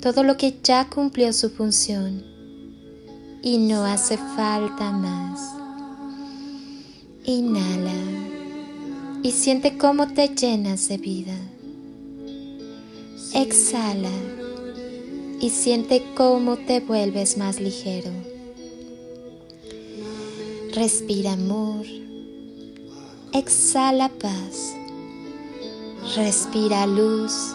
todo lo que ya cumplió su función y no hace falta más. Inhala y siente cómo te llenas de vida. Exhala y siente cómo te vuelves más ligero. Respira amor. Exhala paz. Respira luz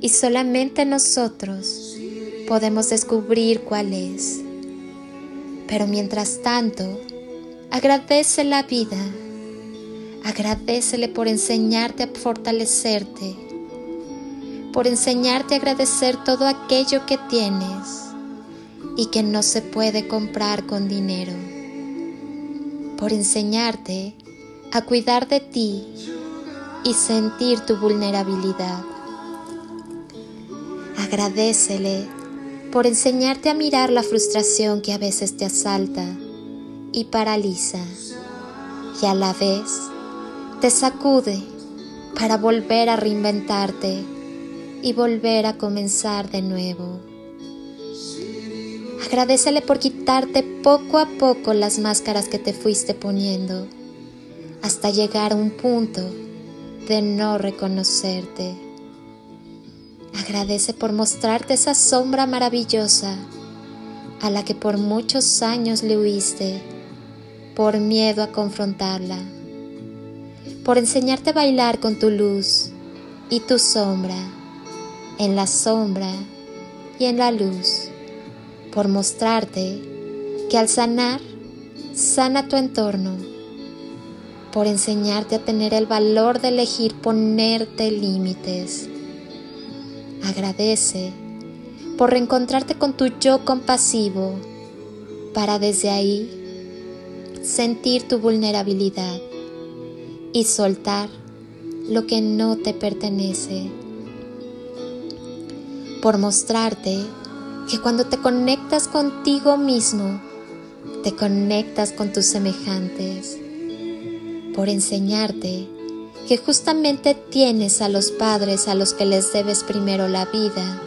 y solamente nosotros podemos descubrir cuál es. Pero mientras tanto, agradece la vida, agradecele por enseñarte a fortalecerte, por enseñarte a agradecer todo aquello que tienes y que no se puede comprar con dinero, por enseñarte a cuidar de ti y sentir tu vulnerabilidad. Agradecele por enseñarte a mirar la frustración que a veces te asalta y paraliza y a la vez te sacude para volver a reinventarte y volver a comenzar de nuevo. Agradecele por quitarte poco a poco las máscaras que te fuiste poniendo hasta llegar a un punto de no reconocerte. Agradece por mostrarte esa sombra maravillosa a la que por muchos años le huiste por miedo a confrontarla, por enseñarte a bailar con tu luz y tu sombra, en la sombra y en la luz, por mostrarte que al sanar, sana tu entorno por enseñarte a tener el valor de elegir ponerte límites. Agradece por reencontrarte con tu yo compasivo para desde ahí sentir tu vulnerabilidad y soltar lo que no te pertenece. Por mostrarte que cuando te conectas contigo mismo, te conectas con tus semejantes por enseñarte que justamente tienes a los padres a los que les debes primero la vida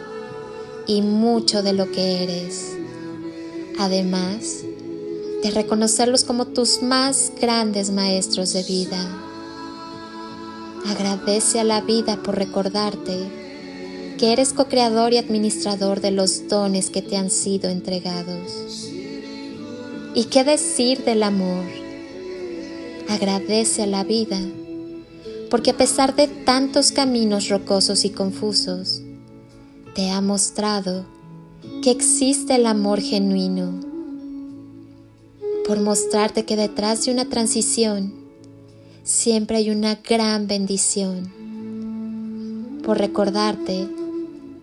y mucho de lo que eres. Además de reconocerlos como tus más grandes maestros de vida. Agradece a la vida por recordarte que eres co-creador y administrador de los dones que te han sido entregados. ¿Y qué decir del amor? agradece a la vida, porque a pesar de tantos caminos rocosos y confusos, te ha mostrado que existe el amor genuino, por mostrarte que detrás de una transición siempre hay una gran bendición, por recordarte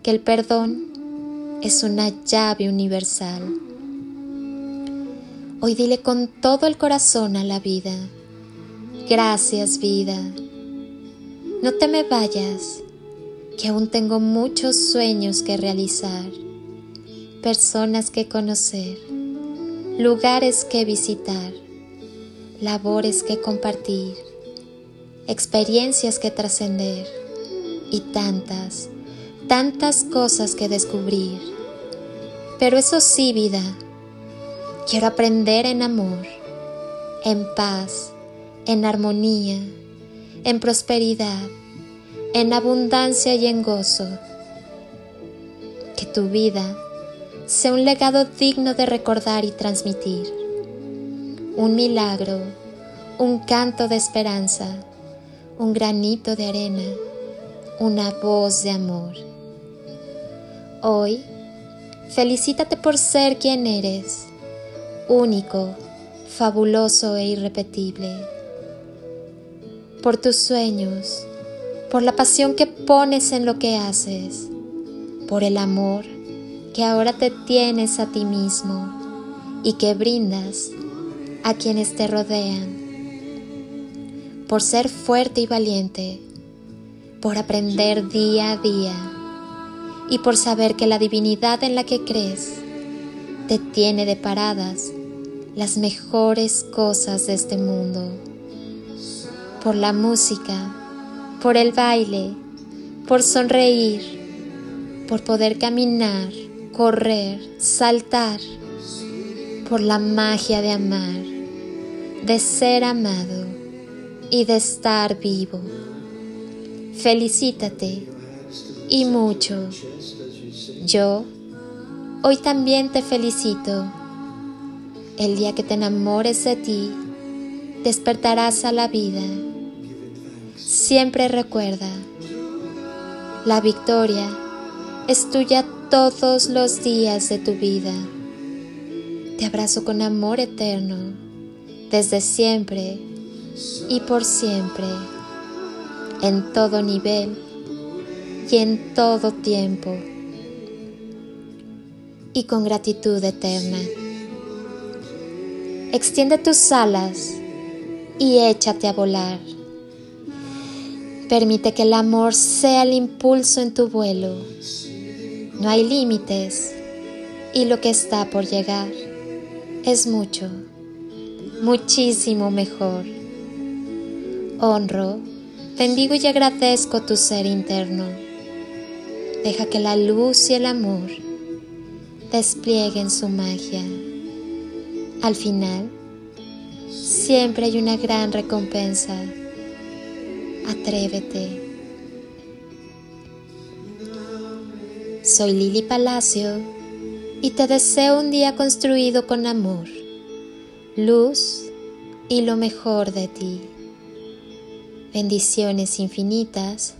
que el perdón es una llave universal. Hoy dile con todo el corazón a la vida, Gracias vida. No te me vayas, que aún tengo muchos sueños que realizar, personas que conocer, lugares que visitar, labores que compartir, experiencias que trascender y tantas, tantas cosas que descubrir. Pero eso sí, vida, quiero aprender en amor, en paz, en armonía, en prosperidad, en abundancia y en gozo. Que tu vida sea un legado digno de recordar y transmitir. Un milagro, un canto de esperanza, un granito de arena, una voz de amor. Hoy, felicítate por ser quien eres, único, fabuloso e irrepetible. Por tus sueños, por la pasión que pones en lo que haces, por el amor que ahora te tienes a ti mismo y que brindas a quienes te rodean, por ser fuerte y valiente, por aprender día a día y por saber que la divinidad en la que crees te tiene deparadas las mejores cosas de este mundo, por la música, por el baile, por sonreír, por poder caminar, correr, saltar, por la magia de amar, de ser amado y de estar vivo. Felicítate y mucho. Yo hoy también te felicito. El día que te enamores de ti, despertarás a la vida Siempre recuerda, la victoria es tuya todos los días de tu vida. Te abrazo con amor eterno, desde siempre y por siempre, en todo nivel y en todo tiempo, y con gratitud eterna. Extiende tus alas y échate a volar. Permite que el amor sea el impulso en tu vuelo. No hay límites y lo que está por llegar es mucho, muchísimo mejor. Honro, bendigo y agradezco tu ser interno. Deja que la luz y el amor desplieguen su magia. Al final, siempre hay una gran recompensa Atrévete. Soy Lili Palacio y te deseo un día construido con amor, luz y lo mejor de ti. Bendiciones infinitas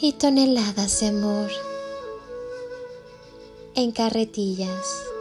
y toneladas de amor en carretillas.